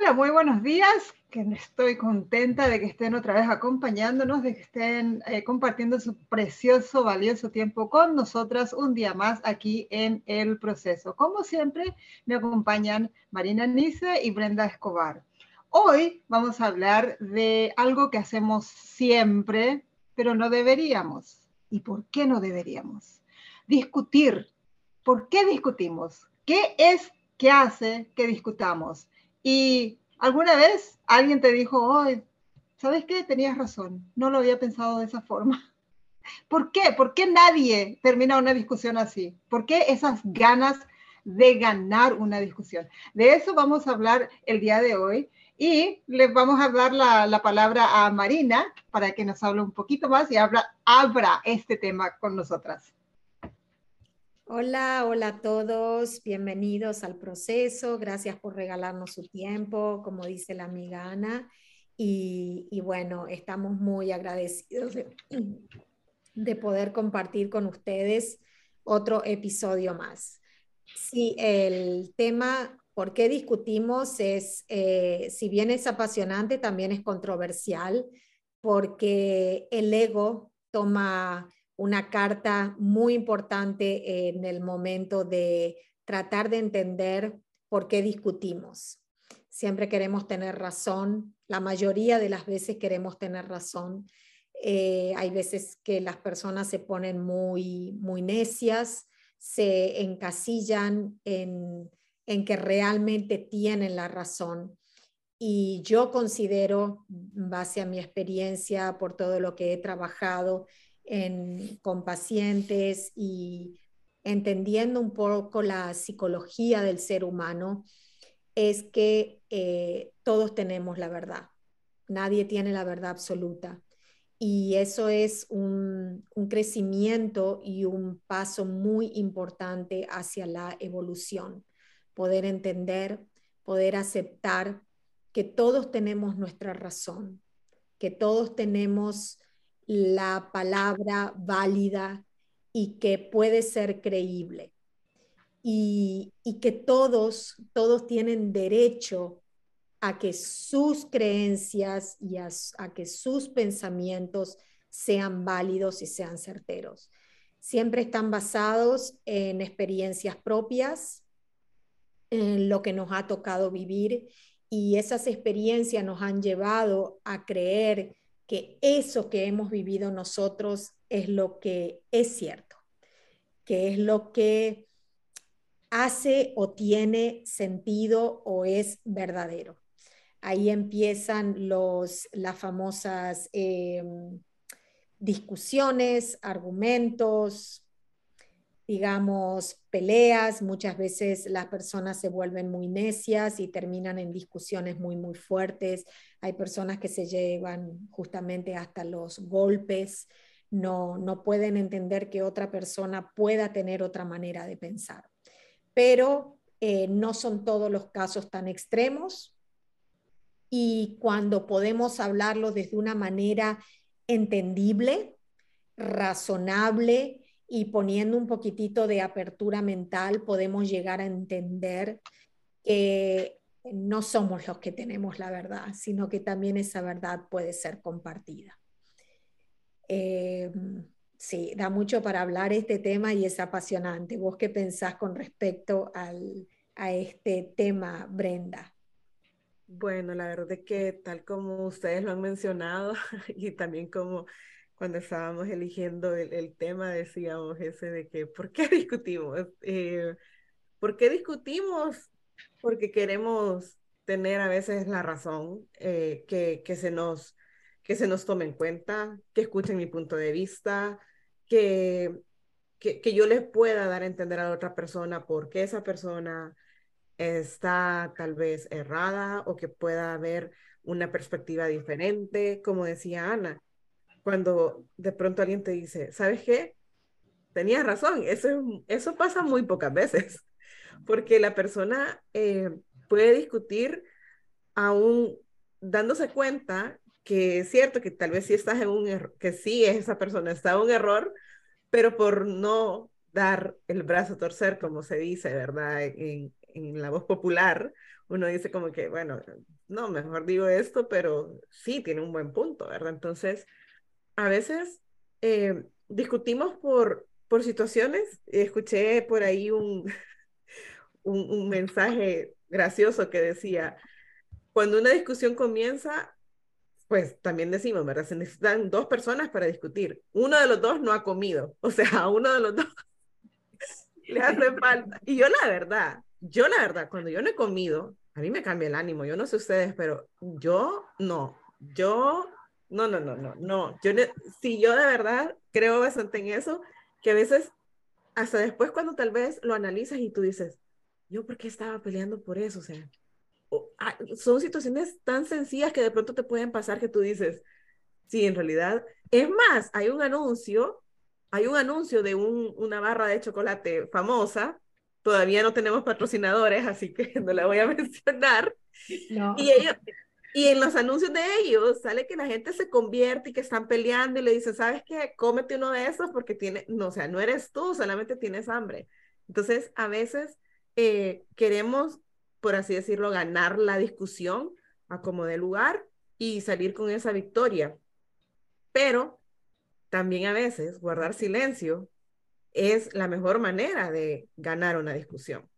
Hola, muy buenos días. Que estoy contenta de que estén otra vez acompañándonos, de que estén eh, compartiendo su precioso, valioso tiempo con nosotras un día más aquí en el proceso. Como siempre, me acompañan Marina Nice y Brenda Escobar. Hoy vamos a hablar de algo que hacemos siempre, pero no deberíamos. ¿Y por qué no deberíamos? Discutir. ¿Por qué discutimos? ¿Qué es que hace que discutamos? Y alguna vez alguien te dijo, hoy, ¿sabes qué? Tenías razón, no lo había pensado de esa forma. ¿Por qué? ¿Por qué nadie termina una discusión así? ¿Por qué esas ganas de ganar una discusión? De eso vamos a hablar el día de hoy y les vamos a dar la, palabra a Marina para que nos hable un poquito más y abra, abra este tema con nosotras. Hola, hola a todos, bienvenidos al proceso, gracias por regalarnos su tiempo, como dice la amiga Ana, y, bueno, estamos muy agradecidos de, poder compartir con ustedes otro episodio más. Sí, el tema, ¿por qué discutimos? Es, eh, si bien es apasionante, también es controversial, porque el ego toma una carta muy importante en el momento de tratar de entender por qué discutimos. Siempre queremos tener razón, la mayoría de las veces queremos tener razón. Eh, hay veces que las personas se ponen muy, muy necias, se encasillan en, en que realmente tienen la razón. Y yo considero, base a mi experiencia, por todo lo que he trabajado, con pacientes y entendiendo un poco la psicología del ser humano, es que eh, todos tenemos la verdad. Nadie tiene la verdad absoluta. Y eso es un, un crecimiento y un paso muy importante hacia la evolución. Poder entender, poder aceptar que todos tenemos nuestra razón, que todos tenemos la palabra válida y que puede ser creíble. Y, que todos, todos tienen derecho a que sus creencias y a, que sus pensamientos sean válidos y sean certeros. Siempre están basados en experiencias propias, en lo que nos ha tocado vivir y esas experiencias nos han llevado a creer que eso que hemos vivido nosotros es lo que es cierto, que es lo que hace o tiene sentido o es verdadero. Ahí empiezan los, las famosas em, discusiones, argumentos, digamos, peleas, muchas veces las personas se vuelven muy necias y terminan en discusiones muy, muy fuertes. Hay personas que se llevan justamente hasta los golpes, no, no pueden entender que otra persona pueda tener otra manera de pensar. Pero eh, no son todos los casos tan extremos y cuando podemos hablarlo desde una manera entendible, razonable, y poniendo un poquitito de apertura mental podemos llegar a entender que no somos los que tenemos la verdad, sino que también esa verdad puede ser compartida. Eh, sí, da mucho para hablar este tema y es apasionante. ¿Vos qué pensás con respecto al, a este tema, Brenda? Bueno, la verdad es que tal como ustedes lo han mencionado y también como cuando estábamos eligiendo el, tema, decíamos ese de que, ¿por qué discutimos? Eh, ¿Por qué discutimos? Porque queremos tener a veces la razón, eh, que, que, se nos, que se nos tome en cuenta, que escuchen mi punto de vista, que, que, que yo les pueda dar a entender a la otra persona por qué esa persona está tal vez errada o que pueda haber una perspectiva diferente, como decía Ana cuando de pronto alguien te dice, ¿sabes qué? Tenías razón, eso, eso pasa muy pocas veces, porque la persona eh, puede discutir aún dándose cuenta que es cierto que tal vez sí estás en un error, que sí esa persona está en un error, pero por no dar el brazo a torcer, como se dice, ¿verdad? En, en la voz popular, uno dice como que, bueno, no, mejor digo esto, pero sí, tiene un buen punto, ¿verdad? Entonces, a veces eh, discutimos por, por situaciones. Escuché por ahí un, un, un mensaje gracioso que decía, cuando una discusión comienza, pues también decimos, ¿verdad? Se necesitan dos personas para discutir. Uno de los dos no ha comido, o sea, a uno de los dos le hace falta. Y yo la verdad, yo la verdad, cuando yo no he comido, a mí me cambia el ánimo. Yo no sé ustedes, pero yo no. Yo, no, no, no, no, no. Yo, si yo de verdad creo bastante en eso, que a veces, hasta después cuando tal vez lo analizas y tú dices, yo por qué estaba peleando por eso, o sea, ah, son situaciones tan sencillas que de pronto te pueden pasar que tú dices, sí, en realidad, es más, hay un anuncio, hay un anuncio de un, una barra de chocolate famosa Todavía no tenemos patrocinadores, así que no la voy a mencionar. Y, ellos, y en los anuncios de ellos sale que la gente se convierte y que están peleando y le dicen, ¿sabes qué? Cómete uno de esos porque tiene, no, o sea, no eres tú, solamente tienes hambre. Entonces, a veces eh, queremos, por así decirlo, ganar la discusión a como de lugar y salir con esa victoria. Pero también a veces guardar silencio es la mejor manera de ganar una discusión.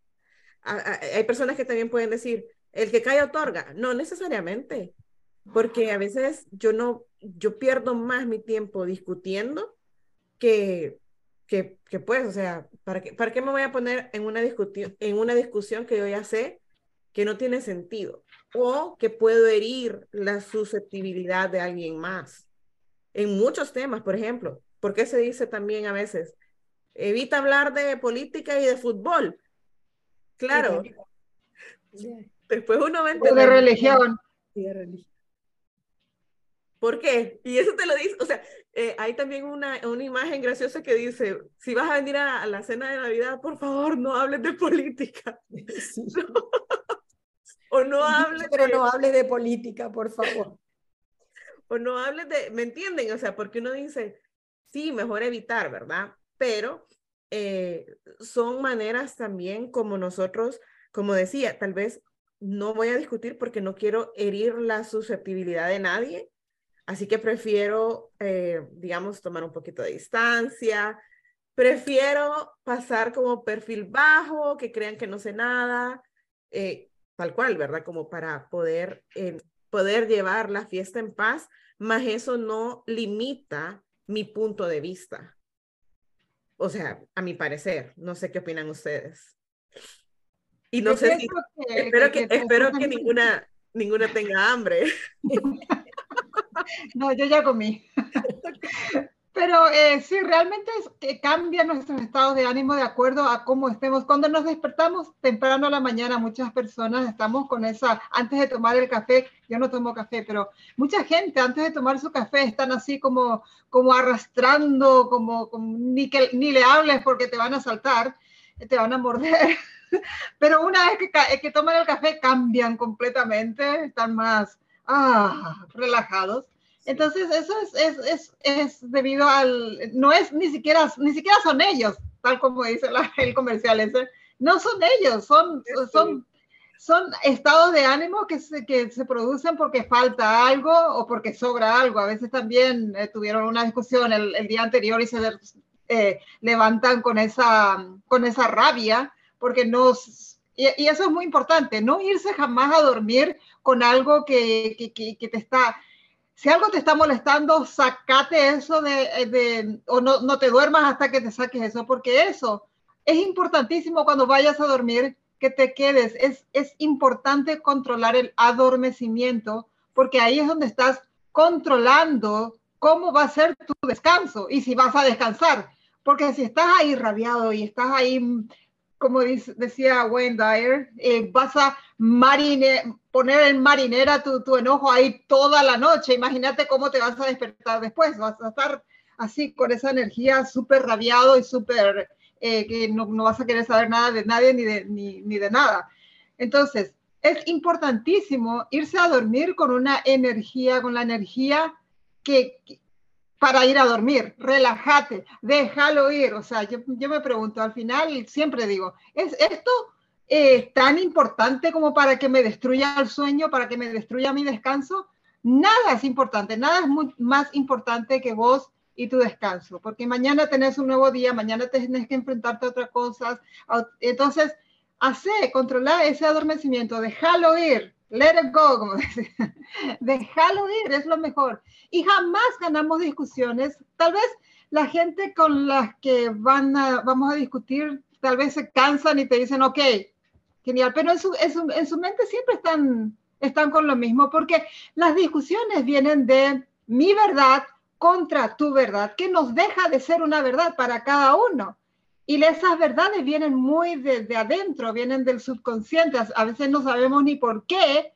hay personas que también pueden decir, el que cae otorga. No necesariamente, porque a veces yo no, yo pierdo más mi tiempo discutiendo que, que, que pues, o sea, ¿para qué, ¿para qué me voy a poner en una, discusión, en una discusión que yo ya sé que no tiene sentido o que puedo herir la susceptibilidad de alguien más? En muchos temas, por ejemplo, ¿por qué se dice también a veces, evita hablar de política y de fútbol. Claro. Después uno va a entender. De religión. de religión. ¿Por qué? Y eso te lo dice, o sea, eh, hay también una, una imagen graciosa que dice, si vas a venir a, la cena de Navidad, por favor, no hables de política. o no hables Pero no hables de política, por favor. o no hables de, ¿me entienden? O sea, porque uno dice, sí, mejor evitar, ¿verdad? pero eh, son maneras también como nosotros, como decía, tal vez no voy a discutir porque no quiero herir la susceptibilidad de nadie, así que prefiero, eh, digamos, tomar un poquito de distancia, prefiero pasar como perfil bajo, que crean que no sé nada, eh, tal cual, ¿verdad? Como para poder, poder llevar la fiesta en paz, más eso no limita mi punto de vista. O sea, a mi parecer, no sé qué opinan ustedes. Y no sé si, espero que, espero que ninguna, ninguna tenga hambre. No, yo ya comí. Pero eh, sí, realmente es que cambia nuestros estados de ánimo de acuerdo a cómo estemos. Cuando nos despertamos temprano a la mañana, muchas personas estamos con esa, antes de tomar el café, yo no tomo café, pero mucha gente antes de tomar su café están así como, como arrastrando, como, ni, que, ni le hables porque te van a saltar, te van a morder. Pero una vez que, que toman el café cambian completamente, están más ah, relajados. Entonces, eso es, es, es, es, debido al, no es ni siquiera, ni siquiera son ellos, tal como dice el comercial ese, no son ellos, son, son, son estados de ánimo que se, que se producen porque falta algo o porque sobra algo. A veces también eh, tuvieron una discusión el, el, día anterior y se eh, levantan con esa, con esa rabia porque no... Y, y, eso es muy importante, no irse jamás a dormir con algo que, que, que, que te está si algo te está molestando, sacate eso de, de o no, no, te duermas hasta que te saques eso, porque eso es importantísimo cuando vayas a dormir, que te quedes. Es, es importante controlar el adormecimiento, porque ahí es donde estás controlando cómo va a ser tu descanso y si vas a descansar. Porque si estás ahí rabiado y estás ahí como decía Wayne Dyer, eh, vas a marine, poner en marinera tu, tu, enojo ahí toda la noche. Imagínate cómo te vas a despertar después. Vas a estar así con esa energía súper rabiado y súper eh, que no, no, vas a querer saber nada de nadie ni de, ni, ni de nada. Entonces, es importantísimo irse a dormir con una energía, con la energía que, para ir a dormir, relájate, déjalo ir. O sea, yo, yo, me pregunto, al final siempre digo, ¿es esto eh, tan importante como para que me destruya el sueño, para que me destruya mi descanso. Nada es importante, nada es más importante que vos y tu descanso, porque mañana tenés un nuevo día, mañana tenés que enfrentarte a otras cosas. Entonces, hace, controlar ese adormecimiento, déjalo ir, let it go, como dice, déjalo ir, es lo mejor. Y jamás ganamos discusiones. Tal vez la gente con las que van a, vamos a discutir, tal vez se cansan y te dicen, ok, genial, pero en su, en su, mente siempre están, están con lo mismo, porque las discusiones vienen de mi verdad contra tu verdad, que nos deja de ser una verdad para cada uno. Y esas verdades vienen muy desde de adentro, vienen del subconsciente, a veces no sabemos ni por qué,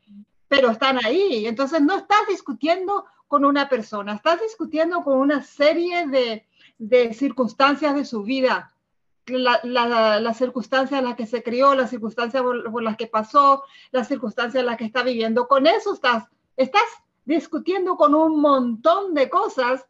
pero están ahí. Entonces no estás discutiendo con una persona, estás discutiendo con una serie de, de circunstancias de su vida, las circunstancias en las que se crió, las circunstancias por, las que pasó, las circunstancias en las que está viviendo. Con eso estás, estás discutiendo con un montón de cosas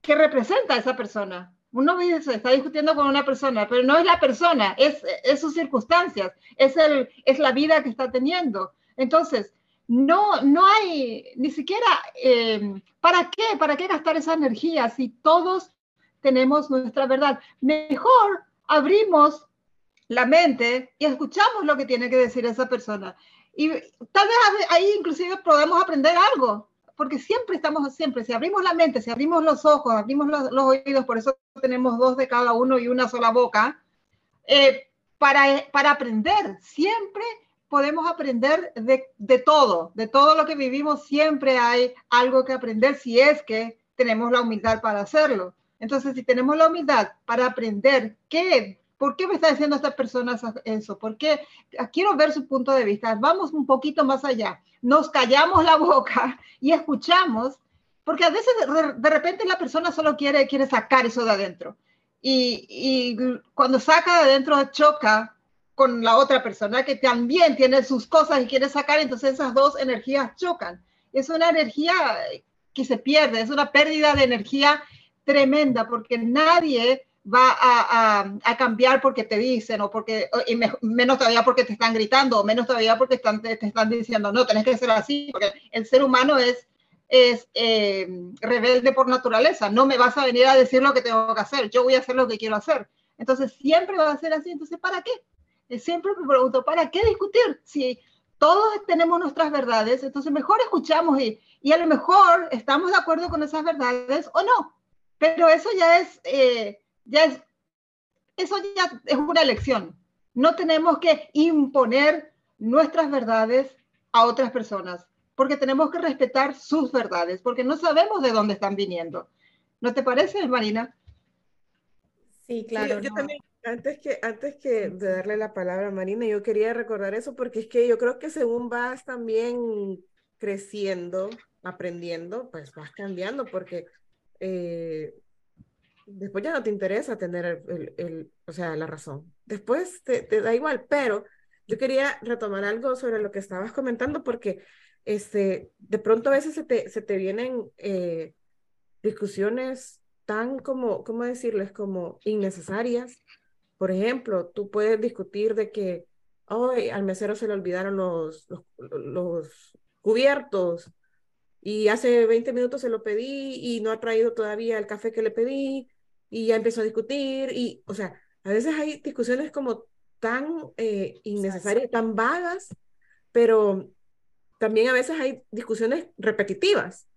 que representa a esa persona. Uno dice, está discutiendo con una persona, pero no es la persona, es, es sus circunstancias, es, el, es la vida que está teniendo. Entonces, no, no hay ni siquiera, eh, ¿para qué? ¿Para qué gastar esa energía si todos tenemos nuestra verdad? Mejor abrimos la mente y escuchamos lo que tiene que decir esa persona. Y tal vez ahí inclusive podemos aprender algo, porque siempre estamos, siempre, si abrimos la mente, si abrimos los ojos, abrimos los, oídos, por eso tenemos dos de cada uno y una sola boca, eh, para, para aprender, siempre podemos aprender de, de, todo, de todo lo que vivimos, siempre hay algo que aprender si es que tenemos la humildad para hacerlo. Entonces, si tenemos la humildad para aprender qué, por qué me está diciendo esta persona eso, por qué quiero ver su punto de vista, vamos un poquito más allá, nos callamos la boca y escuchamos, porque a veces de, repente la persona solo quiere, quiere sacar eso de adentro. Y, y cuando saca de adentro choca con la otra persona que también tiene sus cosas y quiere sacar, entonces esas dos energías chocan. Es una energía que se pierde, es una pérdida de energía tremenda porque nadie va a, cambiar porque te dicen o porque, y menos todavía porque te están gritando o menos todavía porque están, te, están diciendo, no, tenés que ser así, porque el ser humano es, es eh, rebelde por naturaleza, no me vas a venir a decir lo que tengo que hacer, yo voy a hacer lo que quiero hacer. Entonces siempre va a ser así, entonces ¿para qué? Eh, siempre me pregunto, ¿para qué discutir? Si todos tenemos nuestras verdades, entonces mejor escuchamos y, y a lo mejor estamos de acuerdo con esas verdades o no, pero eso ya es, eh, ya es, eso ya es una elección. No tenemos que imponer nuestras verdades a otras personas, porque tenemos que respetar sus verdades, porque no sabemos de dónde están viniendo. ¿No te parece, Marina? Sí, claro. yo también, antes que, antes que de darle la palabra a Marina, yo quería recordar eso, porque es que yo creo que según vas también creciendo, aprendiendo, pues vas cambiando, porque eh, después ya no te interesa tener el, el, o sea, la razón. Después te, te, da igual, pero yo quería retomar algo sobre lo que estabas comentando porque este, de pronto a veces se te, se te vienen eh, discusiones tan como, ¿cómo decirles? Como innecesarias. Por ejemplo, tú puedes discutir de que hoy al mesero se le olvidaron los, los, los cubiertos y hace 20 minutos se lo pedí y no ha traído todavía el café que le pedí y ya empezó a discutir y, o sea, a veces hay discusiones como tan eh, innecesarias, tan vagas, pero también a veces hay discusiones repetitivas.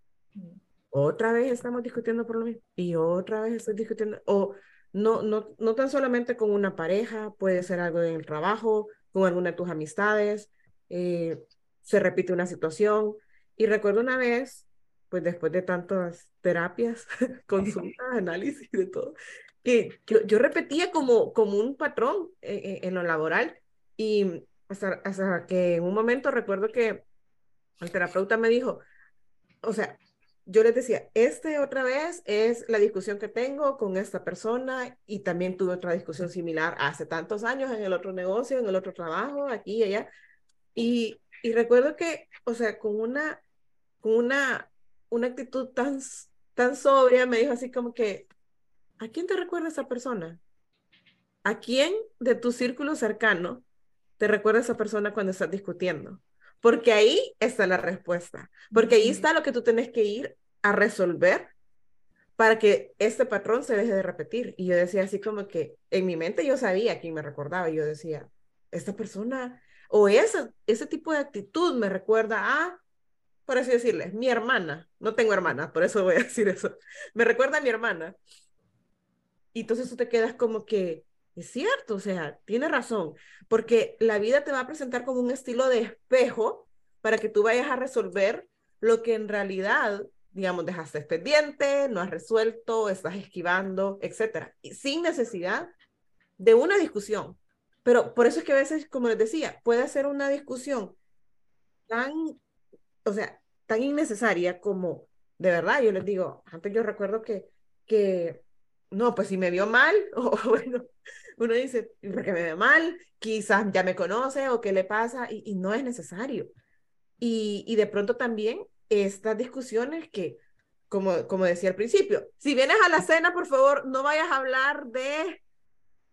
Otra vez estamos discutiendo por lo mismo y otra vez estoy discutiendo, o no, no, no tan solamente con una pareja, puede ser algo en el trabajo, con alguna de tus amistades, eh, se repite una situación, y recuerdo una vez, pues después de tantas terapias, consultas, análisis de todo, que yo, yo repetía como, como un patrón en, en, lo laboral y hasta, hasta que en un momento recuerdo que el terapeuta me dijo, o sea, yo les decía, este otra vez es la discusión que tengo con esta persona y también tuve otra discusión similar hace tantos años en el otro negocio, en el otro trabajo, aquí y allá. Y, y recuerdo que, o sea, con una con una, una actitud tan, tan sobria, me dijo así como que, ¿a quién te recuerda esa persona? ¿A quién de tu círculo cercano te recuerda esa persona cuando estás discutiendo. Porque ahí está la respuesta. Porque ahí está lo que tú tienes que ir a resolver para que este patrón se deje de repetir. Y yo decía así como que en mi mente yo sabía quién me recordaba. Yo decía, esta persona o ese, ese tipo de actitud me recuerda a, por así decirle, mi hermana. No tengo hermana, por eso voy a decir eso. Me recuerda a mi hermana. Y entonces tú te quedas como que, es cierto, o sea, tiene razón, porque la vida te va a presentar como un estilo de espejo para que tú vayas a resolver lo que en realidad, digamos, dejaste pendiente, no has resuelto, estás esquivando, etcétera, y sin necesidad de una discusión. Pero por eso es que a veces, como les decía, puede ser una discusión tan, o sea, tan innecesaria como, de verdad, yo les digo, antes yo recuerdo que, que no, pues si me vio mal, o bueno, uno dice, porque me ve mal, quizás ya me conoce o qué le pasa, y, no es necesario. Y, y, de pronto también estas discusiones que, como, como decía al principio, si vienes a la cena, por favor, no vayas a hablar de...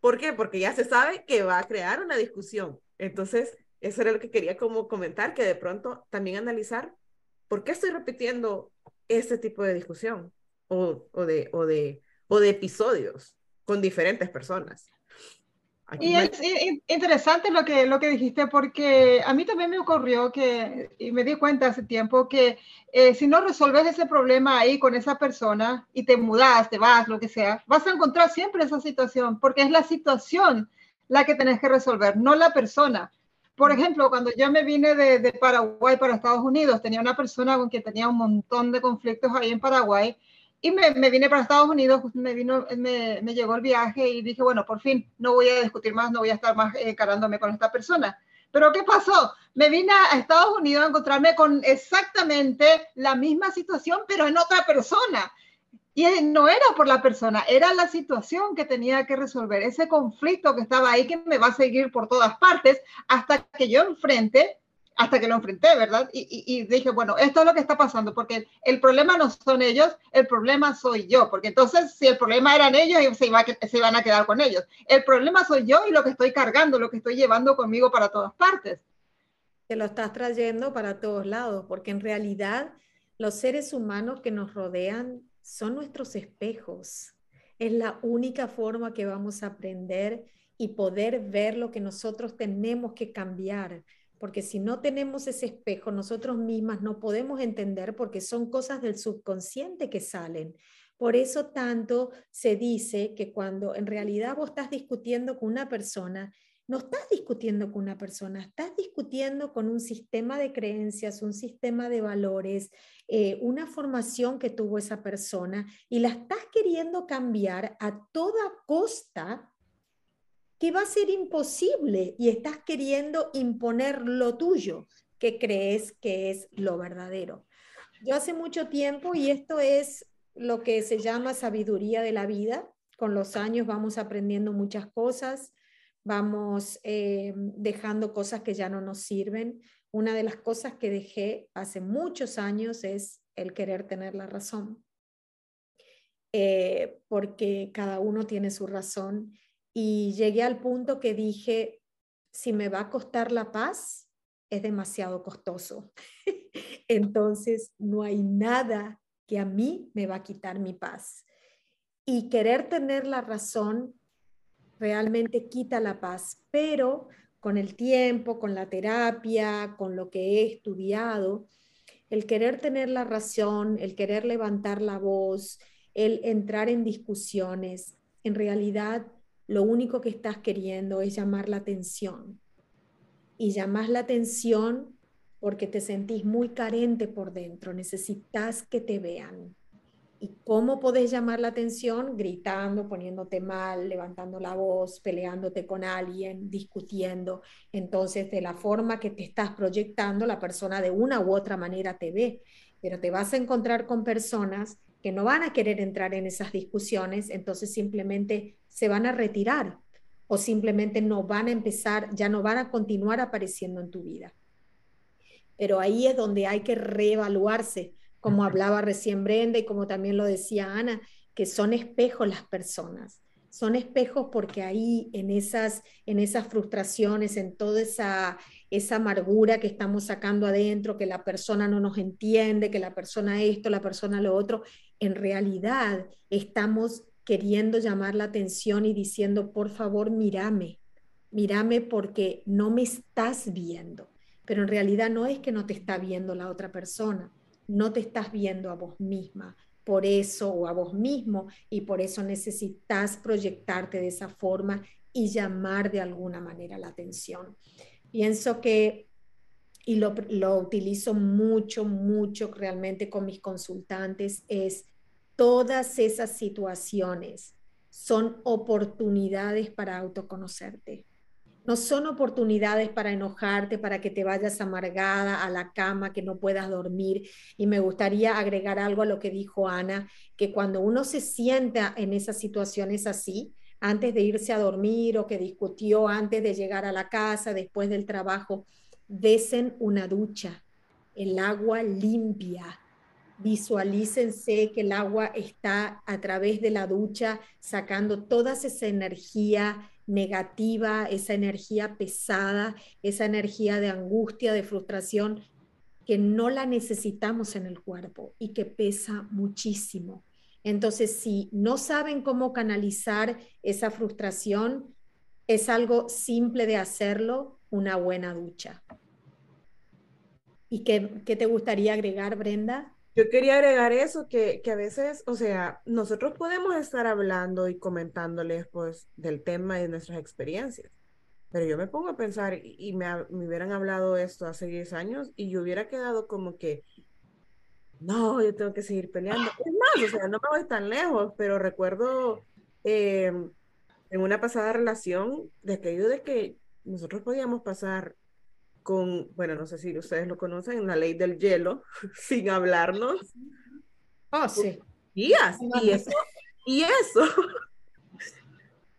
¿Por qué? Porque ya se sabe que va a crear una discusión. Entonces, eso era lo que quería como comentar, que de pronto también analizar por qué estoy repitiendo este tipo de discusión o, o, de, o, de, o de episodios con diferentes personas y es interesante lo que, lo que dijiste porque a mí también me ocurrió que, y me di cuenta hace tiempo, que eh, si no resolves ese problema ahí con esa persona y te mudas, te vas, lo que sea, vas a encontrar siempre esa situación porque es la situación la que tenés que resolver, no la persona. Por ejemplo, cuando yo me vine de, de Paraguay para Estados Unidos, tenía una persona con quien tenía un montón de conflictos ahí en Paraguay y me, me, vine para Estados Unidos, me, vino, me, me, llegó el viaje y dije, bueno, por fin, no voy a discutir más, no voy a estar más encarándome eh, con esta persona. Pero ¿qué pasó? Me vine a Estados Unidos a encontrarme con exactamente la misma situación, pero en otra persona. Y no era por la persona, era la situación que tenía que resolver, ese conflicto que estaba ahí, que me va a seguir por todas partes, hasta que yo enfrente hasta que lo enfrenté, ¿verdad? Y, dije, bueno, esto es lo que está pasando, porque el problema no son ellos, el problema soy yo, porque entonces si el problema eran ellos, se, iba, se iban a quedar con ellos. El problema soy yo y lo que estoy cargando, lo que estoy llevando conmigo para todas partes. Te lo estás trayendo para todos lados, porque en realidad los seres humanos que nos rodean son nuestros espejos. Es la única forma que vamos a aprender y poder ver lo que nosotros tenemos que cambiar porque si no tenemos ese espejo, nosotros mismas no podemos entender porque son cosas del subconsciente que salen. Por eso tanto se dice que cuando en realidad vos estás discutiendo con una persona, no estás discutiendo con una persona, estás discutiendo con un sistema de creencias, un sistema de valores, eh, una formación que tuvo esa persona y la estás queriendo cambiar a toda costa que va a ser imposible y estás queriendo imponer lo tuyo, que crees que es lo verdadero. Yo hace mucho tiempo, y esto es lo que se llama sabiduría de la vida, con los años vamos aprendiendo muchas cosas, vamos eh, dejando cosas que ya no nos sirven. Una de las cosas que dejé hace muchos años es el querer tener la razón, eh, porque cada uno tiene su razón y llegué al punto que dije, si me va a costar la paz, es demasiado costoso. Entonces, no hay nada que a mí me va a quitar mi paz. Y querer tener la razón realmente quita la paz, pero con el tiempo, con la terapia, con lo que he estudiado, el querer tener la razón, el querer levantar la voz, el entrar en discusiones, en realidad lo único que estás queriendo es llamar la atención. Y llamas la atención porque te sentís muy carente por dentro, necesitas que te vean. ¿Y cómo podés llamar la atención? Gritando, poniéndote mal, levantando la voz, peleándote con alguien, discutiendo. Entonces, de la forma que te estás proyectando, la persona de una u otra manera te ve, pero te vas a encontrar con personas que no van a querer entrar en esas discusiones, entonces simplemente se van a retirar o simplemente no van a empezar, ya no van a continuar apareciendo en tu vida. Pero ahí es donde hay que reevaluarse, como hablaba recién Brenda y como también lo decía Ana, que son espejos las personas. son espejos porque ahí en esas, en esas frustraciones, en toda esa, esa amargura que estamos sacando adentro, que la persona no nos entiende, que la persona esto, la persona lo otro, en realidad estamos queriendo llamar la atención y diciendo, por favor, mírame, mírame porque no me estás viendo. Pero en realidad no es que no te está viendo la otra persona, no te estás viendo a vos misma, por eso o a vos mismo y por eso necesitas proyectarte de esa forma y llamar de alguna manera la atención. Pienso que, y lo, lo utilizo mucho, mucho realmente con mis consultantes, es todas esas situaciones son oportunidades para autoconocerte. No son oportunidades para enojarte, para que te vayas amargada a la cama, que no puedas dormir. Y me gustaría agregar algo a lo que dijo Ana, que cuando uno se sienta en esas situaciones así, antes de irse a dormir o que discutió antes de llegar a la casa, después del trabajo, desen una ducha, el agua limpia. Visualícense que el agua está a través de la ducha sacando toda esa energía negativa, esa energía pesada, esa energía de angustia, de frustración, que no la necesitamos en el cuerpo y que pesa muchísimo. Entonces, si no saben cómo canalizar esa frustración, es algo simple de hacerlo, una buena ducha. ¿Y qué, qué te gustaría agregar, Brenda? Yo quería agregar eso, que, que, a veces, o sea, nosotros podemos estar hablando y comentándoles pues del tema y de nuestras experiencias, pero yo me pongo a pensar y, me, me, hubieran hablado esto hace 10 años y yo hubiera quedado como que, no, yo tengo que seguir peleando. Es más, o sea, no me voy tan lejos, pero recuerdo em, en una pasada relación de aquello de que nosotros podíamos pasar con, bueno, no sé si ustedes lo conocen, la ley del hielo, sin hablarnos. Oh, sí. Días. Y eso, y eso.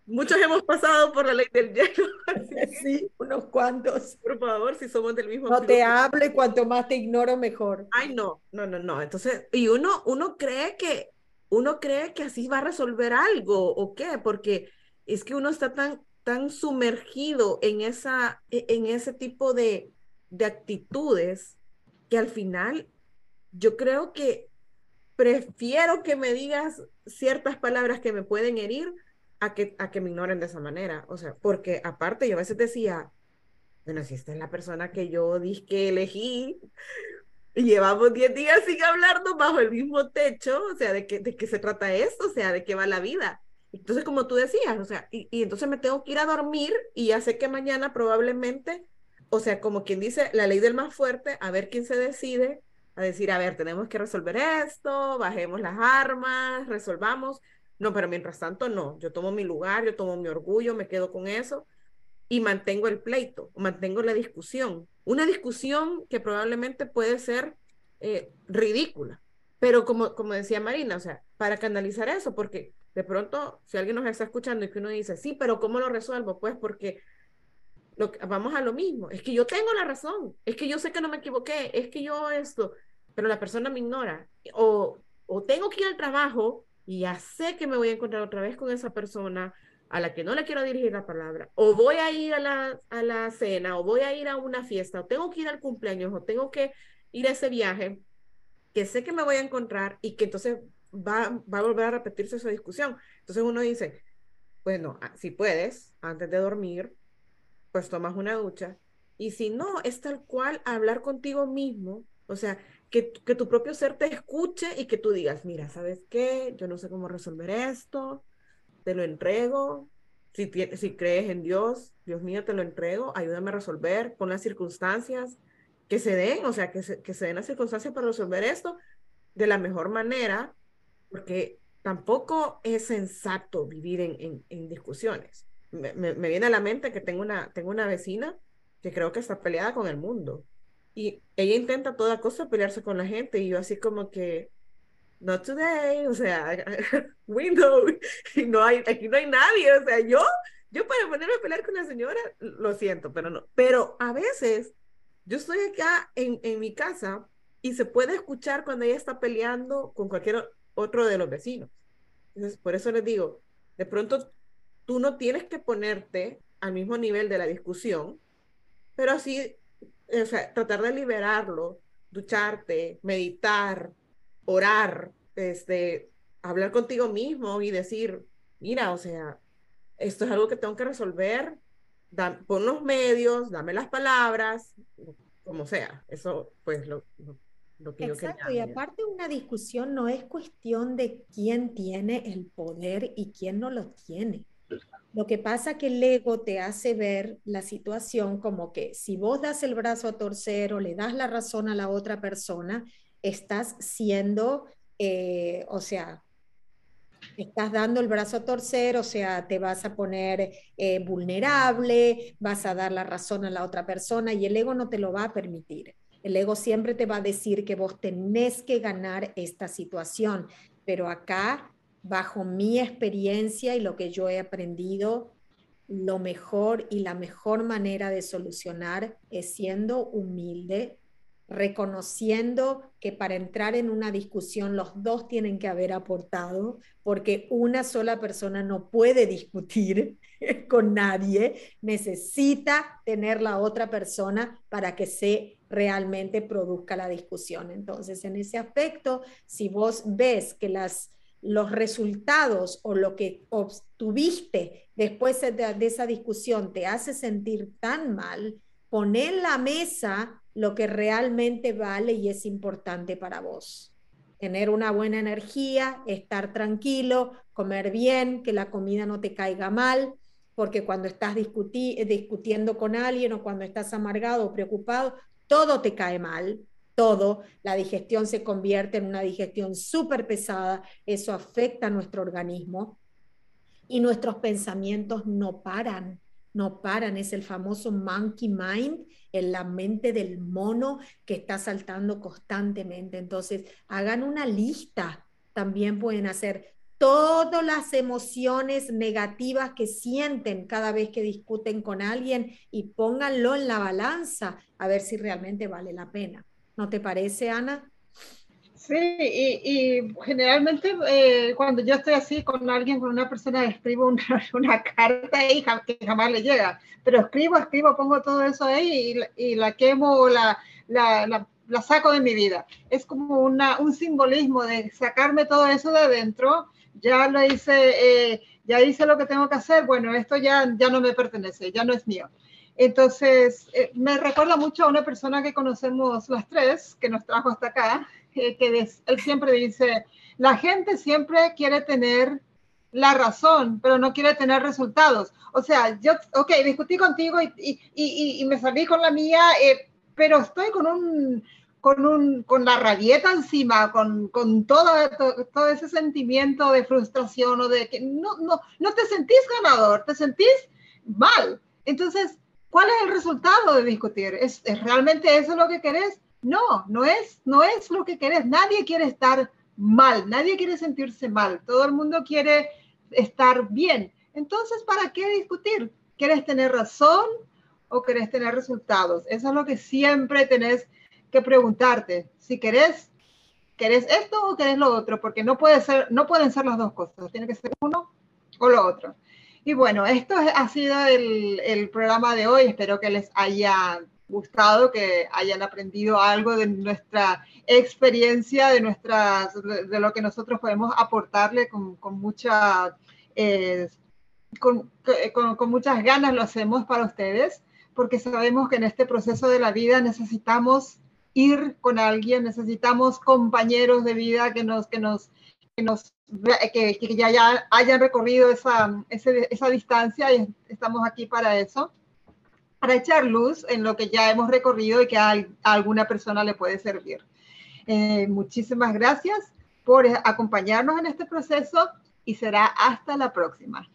Muchos hemos pasado por la ley del hielo. Sí, unos cuantos. Por favor, si somos del mismo. No te hable, cuanto más te ignoro, mejor. Ay, no, no, no, no. Entonces, y uno, uno cree que, uno cree que así va a resolver algo, ¿o qué? Porque es que uno está tan tan sumergido en, esa, e, en ese tipo de, de actitudes que al final yo creo que prefiero que me digas ciertas palabras que me pueden herir a que, a que me ignoren de esa manera. O sea, porque aparte yo a veces decía, bueno, si esta es la persona que yo dije que elegí, y llevamos 10 días sin hablarnos bajo el mismo techo, o sea, ¿de qué, ¿de qué se trata esto? O sea, ¿de qué va la vida? Entonces, como tú decías, o sea, y, y, entonces me tengo que ir a dormir y ya sé que mañana probablemente, o sea, como quien dice, la ley del más fuerte, a ver quién se decide a decir, a ver, tenemos que resolver esto, bajemos las armas, resolvamos. No, pero mientras tanto, no, yo tomo mi lugar, yo tomo mi orgullo, me quedo con eso y mantengo el pleito, mantengo la discusión. Una discusión que probablemente puede ser eh, ridícula, pero como, como decía Marina, o sea, para canalizar eso, porque de pronto, si alguien nos está escuchando y que uno dice, sí, pero ¿cómo lo resuelvo? Pues porque lo, vamos a lo mismo, es que yo tengo la razón, es que yo sé que no me equivoqué, es que yo esto, pero la persona me ignora, o, o tengo que ir al trabajo y ya sé que me voy a encontrar otra vez con esa persona a la que no le quiero dirigir la palabra, o voy a ir a la, a la cena, o voy a ir a una fiesta, o tengo que ir al cumpleaños, o tengo que ir a ese viaje, que sé que me voy a encontrar y que entonces va, va a volver a repetirse esa discusión. Entonces uno dice, bueno, ah, si puedes, antes de dormir, pues tomas una ducha. Y si no, es tal cual hablar contigo mismo, o sea, que, que tu propio ser te escuche y que tú digas, mira, ¿sabes qué? Yo no sé cómo resolver esto, te lo entrego. Si, si crees en Dios, Dios mío, te lo entrego, ayúdame a resolver, pon las circunstancias que se den, o sea, que se, que se den las circunstancias para resolver esto de la mejor manera porque tampoco es sensato vivir en, en, discusiones. Me, me, viene a la mente que tengo una, tengo una vecina que creo que está peleada con el mundo. Y ella intenta toda cosa pelearse con la gente y yo así como que, not today, o sea, window, y no hay, aquí no hay nadie, o sea, yo, yo para ponerme a pelear con la señora, lo siento, pero no. Pero a veces yo estoy acá en, en mi casa y se puede escuchar cuando ella está peleando con cualquier otro de los vecinos. Por eso les digo, de pronto tú no tienes que ponerte al mismo nivel de la discusión, pero sí, o sea, tratar de liberarlo, ducharte, meditar, orar, este, hablar contigo mismo y decir, mira, o sea, esto es algo que tengo que resolver, pon los medios, dame las palabras, como sea, eso pues lo, que Exacto, yo y aparte una discusión no es cuestión de quién tiene el poder y quién no lo tiene. Lo que pasa que el ego te hace ver la situación como que si vos das el brazo a torcer o le das la razón a la otra persona, estás siendo, eh, o sea, estás dando el brazo a torcer, o sea, te vas a poner eh, vulnerable, vas a dar la razón a la otra persona y el ego no te lo va a permitir. El ego siempre te va a decir que vos tenés que ganar esta situación, pero acá, bajo mi experiencia y lo que yo he aprendido, lo mejor y la mejor manera de solucionar es siendo humilde, reconociendo que para entrar en una discusión los dos tienen que haber aportado, porque una sola persona no puede discutir con nadie, necesita tener la otra persona para que se realmente produzca la discusión. Entonces, en ese aspecto, si vos ves que las, los resultados o lo que obtuviste después de, esa discusión te hace sentir tan mal, pon en la mesa lo que realmente vale y es importante para vos. Tener una buena energía, estar tranquilo, comer bien, que la comida no te caiga mal, porque cuando estás discutiendo con alguien o cuando estás amargado o preocupado, todo te cae mal, todo. La digestión se convierte en una digestión súper pesada, eso afecta a nuestro organismo y nuestros pensamientos no paran no paran, es el famoso monkey mind, en la mente del mono que está saltando constantemente. Entonces, hagan una lista, también pueden hacer todas las emociones negativas que sienten cada vez que discuten con alguien y pónganlo en la balanza a ver si realmente vale la pena. ¿No te parece, Ana? Sí, y, generalmente eh, cuando yo estoy así con alguien, con una persona, escribo una, una carta y que jamás le llega, pero escribo, escribo, pongo todo eso ahí y, la quemo la, la, la, saco de mi vida. Es como una, un simbolismo de sacarme todo eso de adentro, ya lo hice, eh, ya hice lo que tengo que hacer, bueno, esto ya, ya no me pertenece, ya no es mío. Entonces, eh, me recuerda mucho a una persona que conocemos las tres, que nos trajo hasta acá, que, él siempre dice, la gente siempre quiere tener la razón, pero no quiere tener resultados. O sea, yo, ok, discutí contigo y, y, y, me salí con la mía, eh, pero estoy con un, con, un, con la rabieta encima, con, con todo, todo, ese sentimiento de frustración o de que no, no, no te sentís ganador, te sentís mal. Entonces, ¿cuál es el resultado de discutir? ¿Es, ¿Es realmente eso lo que querés? No, no es, no es lo que querés. Nadie quiere estar mal, nadie quiere sentirse mal. Todo el mundo quiere estar bien. Entonces, ¿para qué discutir? ¿Quieres tener razón o querés tener resultados? Eso es lo que siempre tenés que preguntarte. Si querés, ¿querés esto o querés lo otro? Porque no, puede ser, no pueden ser las dos cosas. Tiene que ser uno o lo otro. Y bueno, esto ha sido el, el programa de hoy. Espero que les haya gustado, que hayan aprendido algo de nuestra experiencia, de, nuestras, de, lo que nosotros podemos aportarle con, con mucha, eh, con, con, con, muchas ganas lo hacemos para ustedes, porque sabemos que en este proceso de la vida necesitamos ir con alguien, necesitamos compañeros de vida que nos, que nos, que nos que, que ya, ya hayan recorrido esa, esa distancia y estamos aquí para eso para echar luz en lo que ya hemos recorrido y que a, alguna persona le puede servir. Eh, muchísimas gracias por acompañarnos en este proceso y será hasta la próxima.